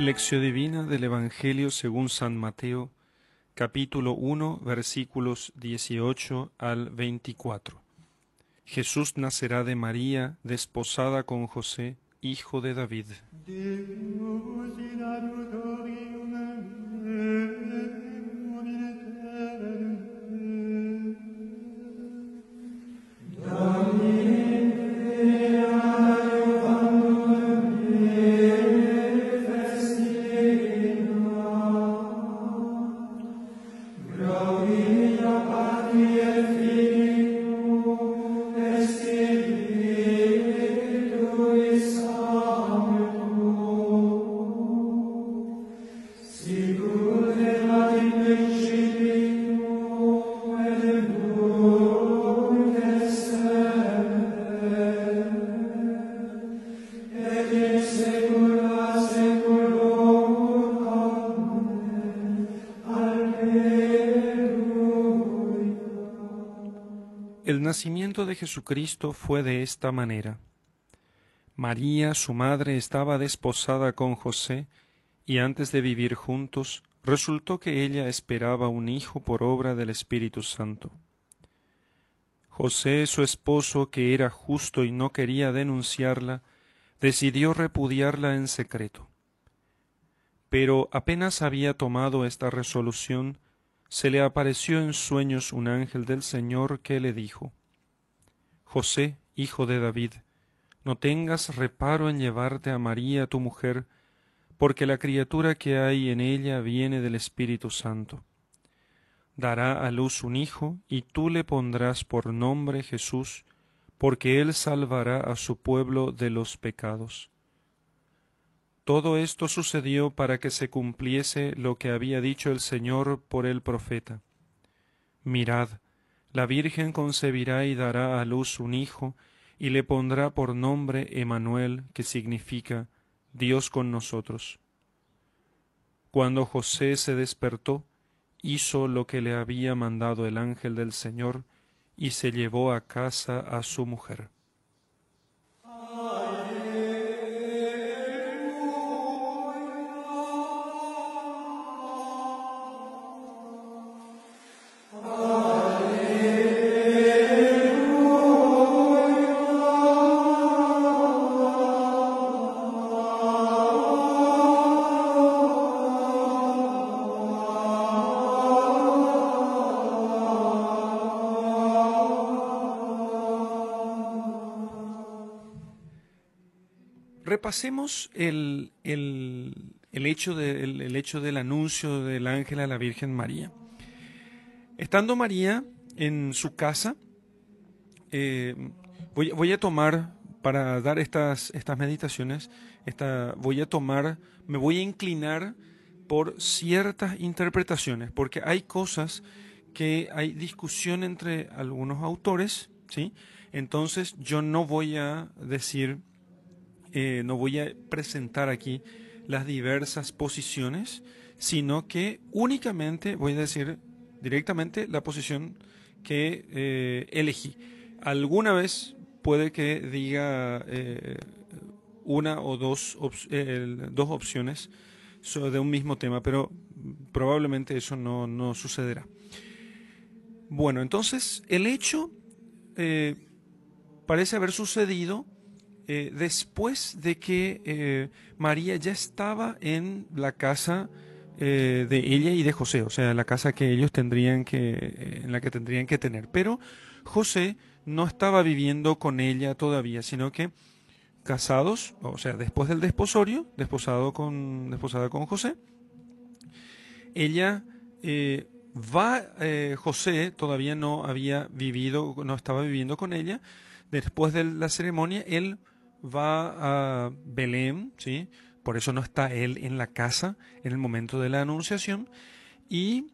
Lección Divina del Evangelio según San Mateo, capítulo 1, versículos 18 al 24. Jesús nacerá de María, desposada con José, hijo de David. Nacimiento de Jesucristo fue de esta manera. María, su madre, estaba desposada con José, y antes de vivir juntos, resultó que ella esperaba un hijo por obra del Espíritu Santo. José, su esposo, que era justo y no quería denunciarla, decidió repudiarla en secreto. Pero apenas había tomado esta resolución, se le apareció en sueños un ángel del Señor que le dijo José, hijo de David, no tengas reparo en llevarte a María tu mujer, porque la criatura que hay en ella viene del Espíritu Santo. Dará a luz un hijo, y tú le pondrás por nombre Jesús, porque él salvará a su pueblo de los pecados. Todo esto sucedió para que se cumpliese lo que había dicho el Señor por el profeta. Mirad, la Virgen concebirá y dará a luz un hijo, y le pondrá por nombre Emanuel, que significa Dios con nosotros. Cuando José se despertó, hizo lo que le había mandado el ángel del Señor, y se llevó a casa a su mujer. Repasemos el, el, el hecho el, hecho del anuncio del ángel a la Virgen María. Estando María en su casa, eh, voy, voy, a tomar, para dar estas, estas meditaciones, esta, voy a tomar, me voy a inclinar por ciertas interpretaciones, porque hay cosas que hay discusión entre algunos autores, ¿sí? Entonces yo no voy a decir eh, no voy a presentar aquí las diversas posiciones, sino que únicamente voy a decir directamente la posición que eh, elegí. Alguna vez puede que diga eh, una o dos, dos opciones de un mismo tema, pero probablemente eso no, no sucederá. Bueno, entonces el hecho parece haber sucedido eh, después de que eh, María ya estaba en la casa eh, de ella y de José, o sea, la casa que ellos tendrían que, en la que tendrían que tener. Pero José no estaba viviendo con ella todavía, sino que casados, o sea, después del desposorio, desposado con, desposada con José, ella va, José todavía no había vivido, no estaba viviendo con ella, después de la ceremonia, él va a Belén, ¿sí? por eso no está él en la casa en el momento de la anunciación, y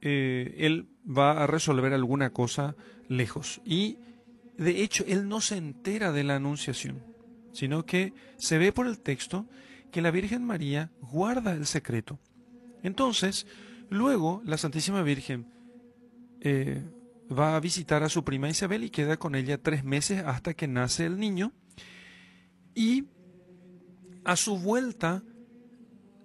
eh, él va a resolver alguna cosa lejos. Y de hecho, él no se entera de la anunciación, sino que se ve por el texto que la Virgen María guarda el secreto. Entonces, luego la Santísima Virgen eh, va a visitar a su prima Isabel y queda con ella tres meses hasta que nace el niño y a su vuelta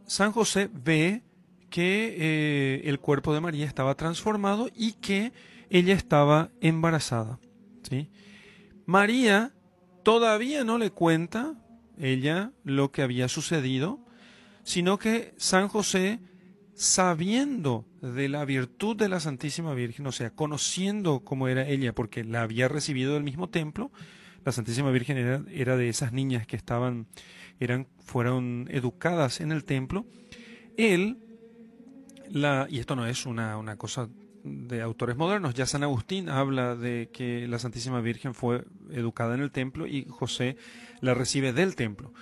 San José ve que eh, el cuerpo de María estaba transformado y que ella estaba embarazada. ¿sí? María todavía no le cuenta ella lo que había sucedido, sino que San José, sabiendo de la virtud de la Santísima Virgen, o sea, conociendo cómo era ella, porque la había recibido del mismo templo, la Santísima Virgen era, de esas niñas que estaban, eran, fueron educadas en el templo, él, la, y esto no es una, una cosa de autores modernos. Ya San Agustín habla de que la Santísima Virgen fue educada en el templo y José la recibe del templo.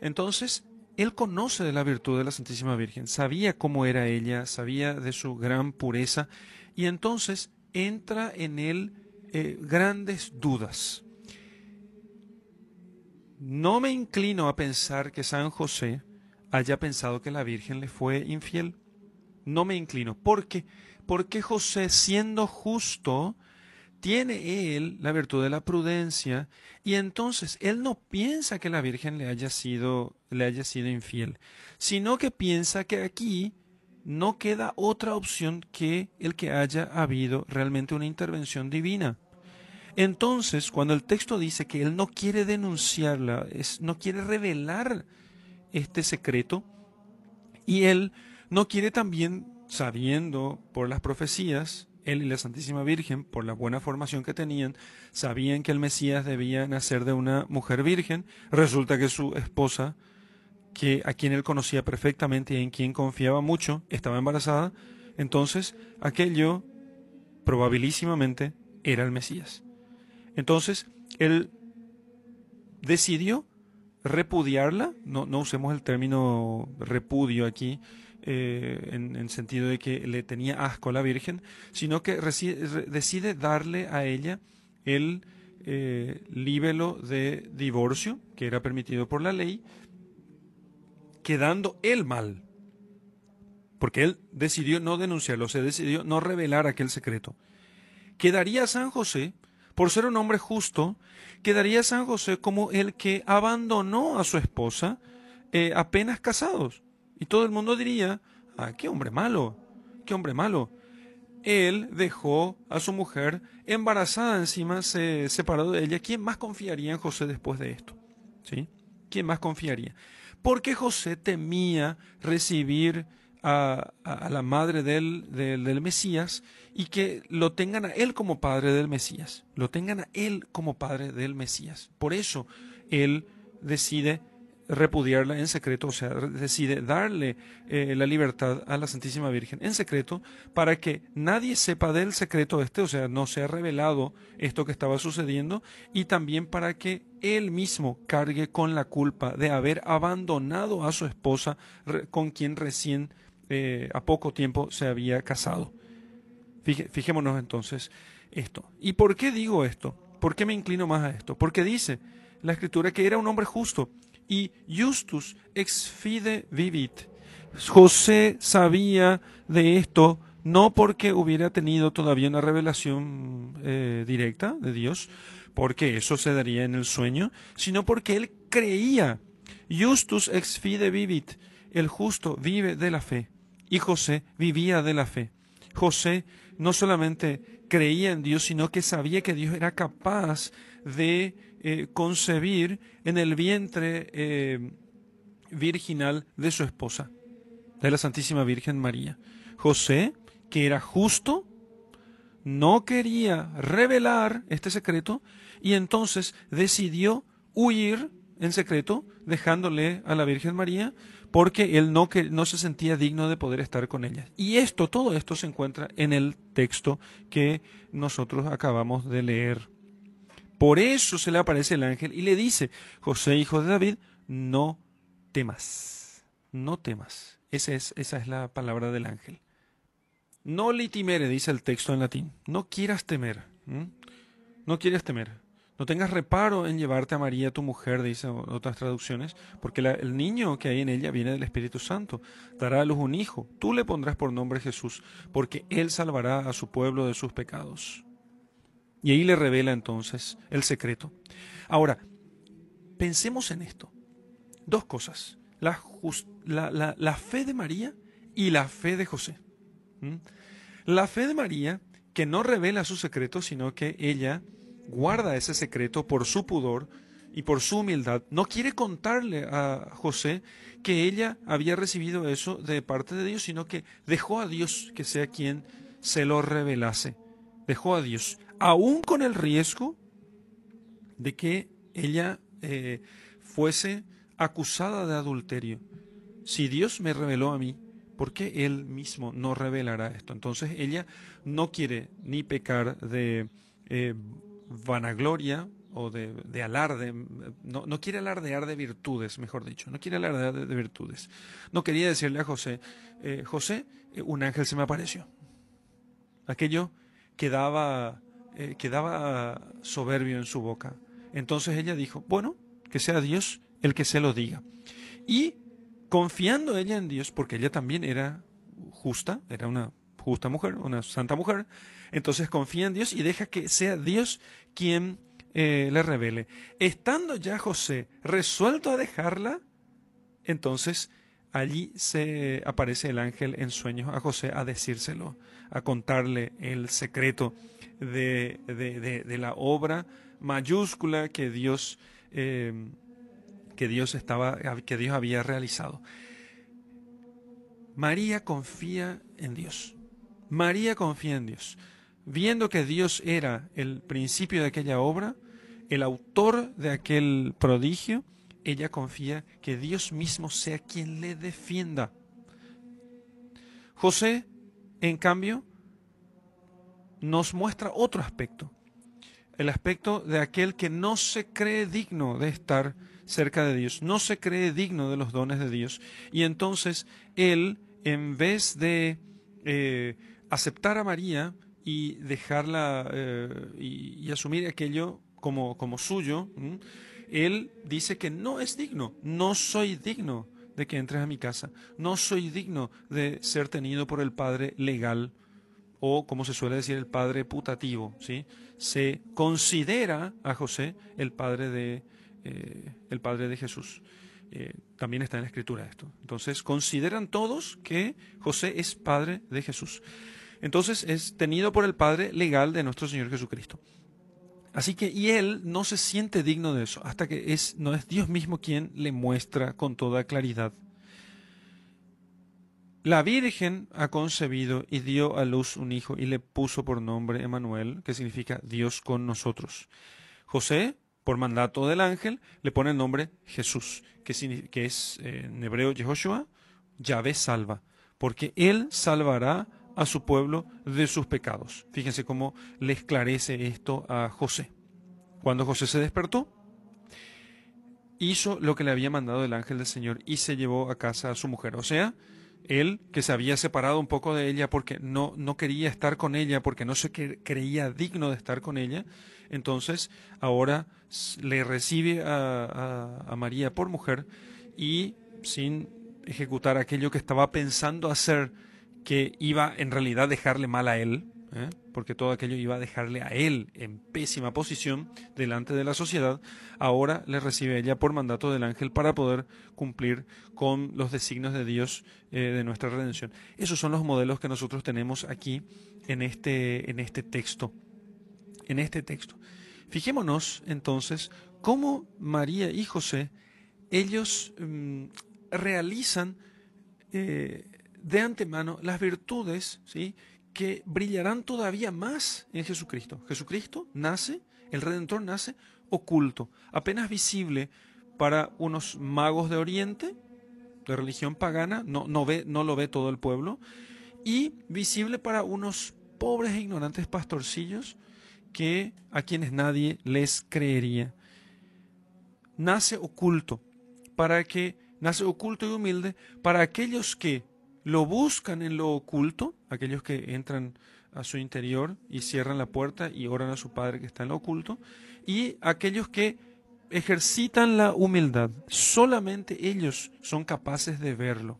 Entonces, él conoce de la virtud de la Santísima Virgen, sabía cómo era ella, sabía de su gran pureza y entonces entra en él eh, grandes dudas. No me inclino a pensar que San José haya pensado que la Virgen le fue infiel. No me inclino. ¿Por qué? Porque José, siendo justo, tiene él la virtud de la prudencia y entonces él no piensa que la Virgen le haya sido le haya sido infiel, sino que piensa que aquí no queda otra opción que el que haya habido realmente una intervención divina. Entonces, cuando el texto dice que él no quiere denunciarla, no quiere revelar este secreto, y él no quiere también, sabiendo por las profecías, él y la Santísima Virgen, por la buena formación que tenían, sabían que el Mesías debía nacer de una mujer virgen. Resulta que su esposa, que a quien él conocía perfectamente y en quien confiaba mucho, estaba embarazada. Entonces, aquello probabilísimamente era el Mesías. Entonces, él decidió repudiarla, no, no usemos el término repudio aquí, eh, en, en, sentido de que le tenía asco a la Virgen, sino que decide darle a ella el eh, líbelo de divorcio, que era permitido por la ley, quedando él mal, porque él decidió no denunciarlo, se decidió no revelar aquel secreto. Quedaría San José, por ser un hombre justo, quedaría San José como el que abandonó a su esposa eh, apenas casados. Y todo el mundo diría, ah, qué hombre malo, qué hombre malo. Él dejó a su mujer embarazada encima, se separó de ella. ¿Quién más confiaría en José después de esto? ¿Sí? ¿Quién más confiaría? Porque José temía recibir a, la madre del, del, del, Mesías y que lo tengan a él como padre del Mesías, lo tengan a él como padre del Mesías. Por eso él decide repudiarla en secreto, o sea, decide darle eh, la libertad a la Santísima Virgen en secreto para que nadie sepa del secreto este, o sea, no sea revelado esto que estaba sucediendo y también para que él mismo cargue con la culpa de haber abandonado a su esposa con quien recién eh, a poco tiempo se había casado. fijémonos entonces esto. ¿Y por qué digo esto? ¿Por qué me inclino más a esto? Porque dice la escritura que era un hombre justo y justus ex fide vivit. José sabía de esto no porque hubiera tenido todavía una revelación eh, directa de Dios, porque eso se daría en el sueño, sino porque él creía. Justus ex fide vivit. El justo vive de la fe. Y José vivía de la fe. José no solamente creía en Dios, sino que sabía que Dios era capaz de eh, concebir en el vientre eh, virginal de su esposa, de la Santísima Virgen María. José, que era justo, no quería revelar este secreto y entonces decidió huir en secreto, dejándole a la Virgen María, porque él no, que, no se sentía digno de poder estar con ella. Y esto, todo esto se encuentra en el texto que nosotros acabamos de leer. Por eso se le aparece el ángel y le dice, José, hijo de David, no temas, no temas. Esa es, esa es la palabra del ángel. No litimere, dice el texto en latín. No quieras temer. No quieras temer. No tengas reparo en llevarte a María, tu mujer, dice otras traducciones, porque el niño que hay en ella viene del Espíritu Santo. Dará a luz un hijo. Tú le pondrás por nombre Jesús, porque él salvará a su pueblo de sus pecados. Y ahí le revela entonces el secreto. Ahora, pensemos en esto. Dos cosas. la, la, fe de María y la fe de José. La fe de María, que no revela su secreto, sino que ella guarda ese secreto por su pudor y por su humildad. No quiere contarle a José que ella había recibido eso de parte de Dios, sino que dejó a Dios que sea quien se lo revelase. Dejó a Dios, aún con el riesgo de que ella eh, fuese acusada de adulterio. Si Dios me reveló a mí, ¿por qué Él mismo no revelará esto? Entonces ella no quiere ni pecar de eh, vanagloria o de, alarde, no, no, quiere alardear de virtudes, mejor dicho, no quiere alardear de, virtudes. No quería decirle a José, eh, José, eh, un ángel se me apareció. Aquello quedaba, eh, quedaba soberbio en su boca. Entonces ella dijo, bueno, que sea Dios el que se lo diga. Y confiando ella en Dios, porque ella también era justa, era una justa mujer, una santa mujer, entonces confía en Dios y deja que sea Dios quien eh, le revele. Estando ya José resuelto a dejarla, entonces allí se aparece el ángel en sueños a José a decírselo, a contarle el secreto de, de, la obra mayúscula que Dios, eh, que Dios estaba, que Dios había realizado. María confía en Dios. María confía en Dios viendo que Dios era el principio de aquella obra, el autor de aquel prodigio, ella confía que Dios mismo sea quien le defienda. José, en cambio, nos muestra otro aspecto, el aspecto de aquel que no se cree digno de estar cerca de Dios, no se cree digno de los dones de Dios, y entonces él, en vez de eh, aceptar a María, y dejarla eh, y, asumir aquello como, como suyo, él dice que no es digno, no soy digno de que entres a mi casa, no soy digno de ser tenido por el Padre legal o como se suele decir el Padre putativo, ¿sí? Se considera a José el Padre de, eh, el padre de Jesús. Eh, también está en la escritura esto. Entonces, consideran todos que José es Padre de Jesús entonces es tenido por el Padre legal de nuestro Señor Jesucristo. Así que, y él no se siente digno de eso, hasta que es, no es Dios mismo quien le muestra con toda claridad. La Virgen ha concebido y dio a luz un hijo y le puso por nombre Emanuel, que significa Dios con nosotros. José, por mandato del ángel, le pone el nombre Jesús, que, que es eh, en hebreo Yehoshua, Yahvé salva, porque él salvará a su pueblo de sus pecados. Fíjense cómo le esclarece esto a José. Cuando José se despertó, hizo lo que le había mandado el ángel del Señor y se llevó a casa a su mujer. O sea, él que se había separado un poco de ella porque no, no quería estar con ella, porque no se creía digno de estar con ella, entonces ahora le recibe a, a María por mujer y sin ejecutar aquello que estaba pensando hacer que iba en realidad dejarle mal a él, ¿eh? porque todo aquello iba a dejarle a él en pésima posición delante de la sociedad, ahora le recibe ella por mandato del ángel para poder cumplir con los designios de Dios eh, de nuestra redención. Esos son los modelos que nosotros tenemos aquí en este, en este texto. En este texto. Fijémonos entonces cómo María y José, ellos mm, realizan eh, de antemano las virtudes ¿sí? que brillarán todavía más en Jesucristo. Jesucristo nace, el Redentor nace oculto, apenas visible para unos magos de Oriente, de religión pagana, no, no, ve, no lo ve todo el pueblo, y visible para unos pobres e ignorantes pastorcillos que a quienes nadie les creería. Nace oculto, para que nace oculto y humilde para aquellos que lo buscan en lo oculto, aquellos que entran a su interior y cierran la puerta y oran a su Padre que está en lo oculto, y aquellos que ejercitan la humildad, solamente ellos son capaces de verlo.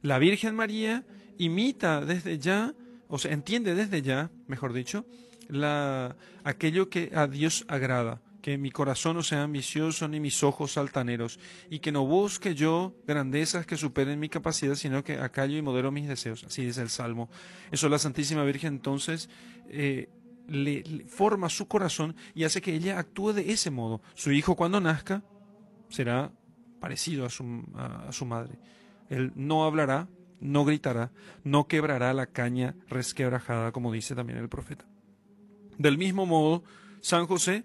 La Virgen María imita desde ya, o sea, entiende desde ya, mejor dicho, la, aquello que a Dios agrada que mi corazón no sea ambicioso ni mis ojos altaneros, y que no busque yo grandezas que superen mi capacidad, sino que acallo y modero mis deseos. Así dice el Salmo. Eso la Santísima Virgen entonces eh, le, forma su corazón y hace que ella actúe de ese modo. Su hijo cuando nazca será parecido a su, a su madre. Él no hablará, no gritará, no quebrará la caña resquebrajada, como dice también el profeta. Del mismo modo, San José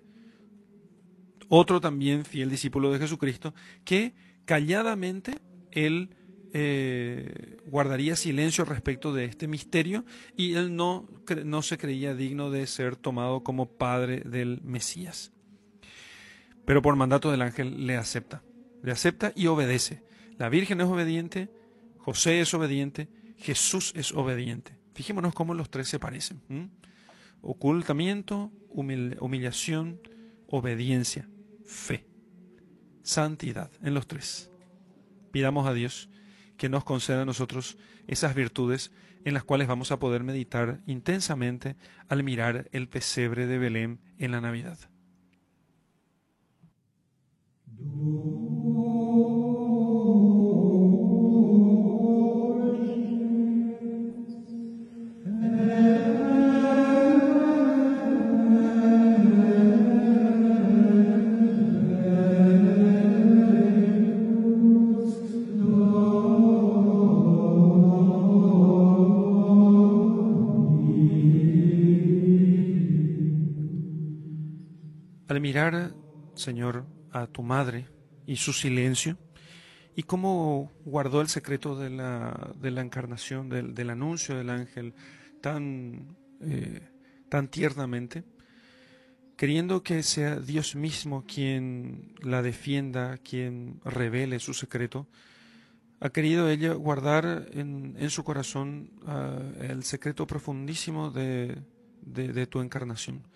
otro también fiel discípulo de Jesucristo, que calladamente él eh, guardaría silencio respecto de este misterio y él no, no se creía digno de ser tomado como padre del Mesías. Pero por mandato del ángel le acepta, le acepta y obedece. La Virgen es obediente, José es obediente, Jesús es obediente. Fijémonos cómo los tres se parecen. Ocultamiento, humillación, obediencia fe, santidad, en los tres. Pidamos a Dios que nos conceda a nosotros esas virtudes en las cuales vamos a poder meditar intensamente al mirar el pesebre de Belén en la Navidad. Señor, a tu madre y su silencio, y cómo guardó el secreto de la, de la encarnación, del, del, anuncio del ángel tan, eh, tan tiernamente, queriendo que sea Dios mismo quien la defienda, quien revele su secreto, ha querido ella guardar en, en su corazón uh, el secreto profundísimo de, de tu encarnación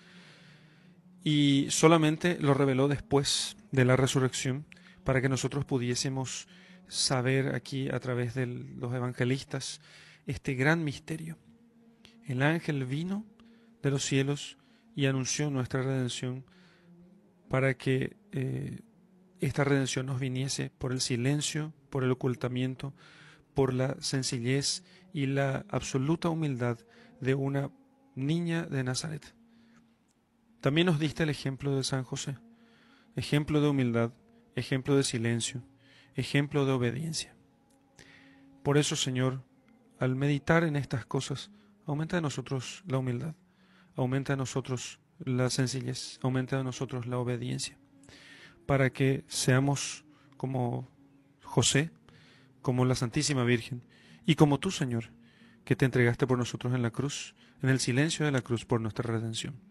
y solamente lo reveló después de la resurrección para que nosotros pudiésemos saber aquí a través de los evangelistas este gran misterio. El ángel vino de los cielos y anunció nuestra redención para que eh, esta redención nos viniese por el silencio, por el ocultamiento, por la sencillez y la absoluta humildad de una niña de Nazaret. También nos diste el ejemplo de San José, ejemplo de humildad, ejemplo de silencio, ejemplo de obediencia. Por eso, Señor, al meditar en estas cosas, aumenta en nosotros la humildad, aumenta en nosotros la sencillez, aumenta en nosotros la obediencia, para que seamos como José, como la Santísima Virgen, y como tú, Señor, que te entregaste por nosotros en la cruz, en el silencio de la cruz por nuestra redención.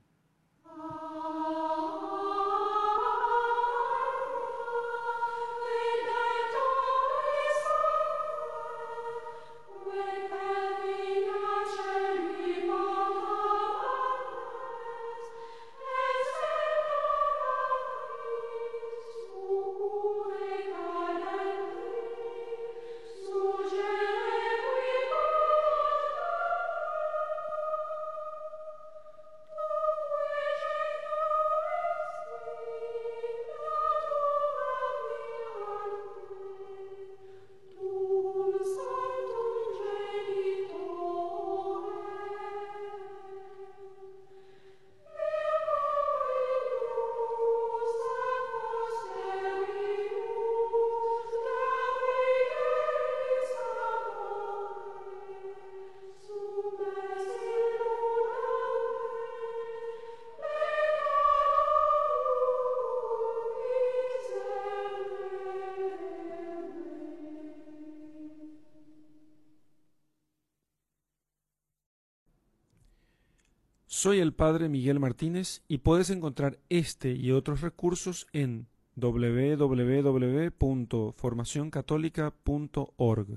Soy el padre Miguel Martínez y puedes encontrar este y otros recursos en www.formacioncatólica.org.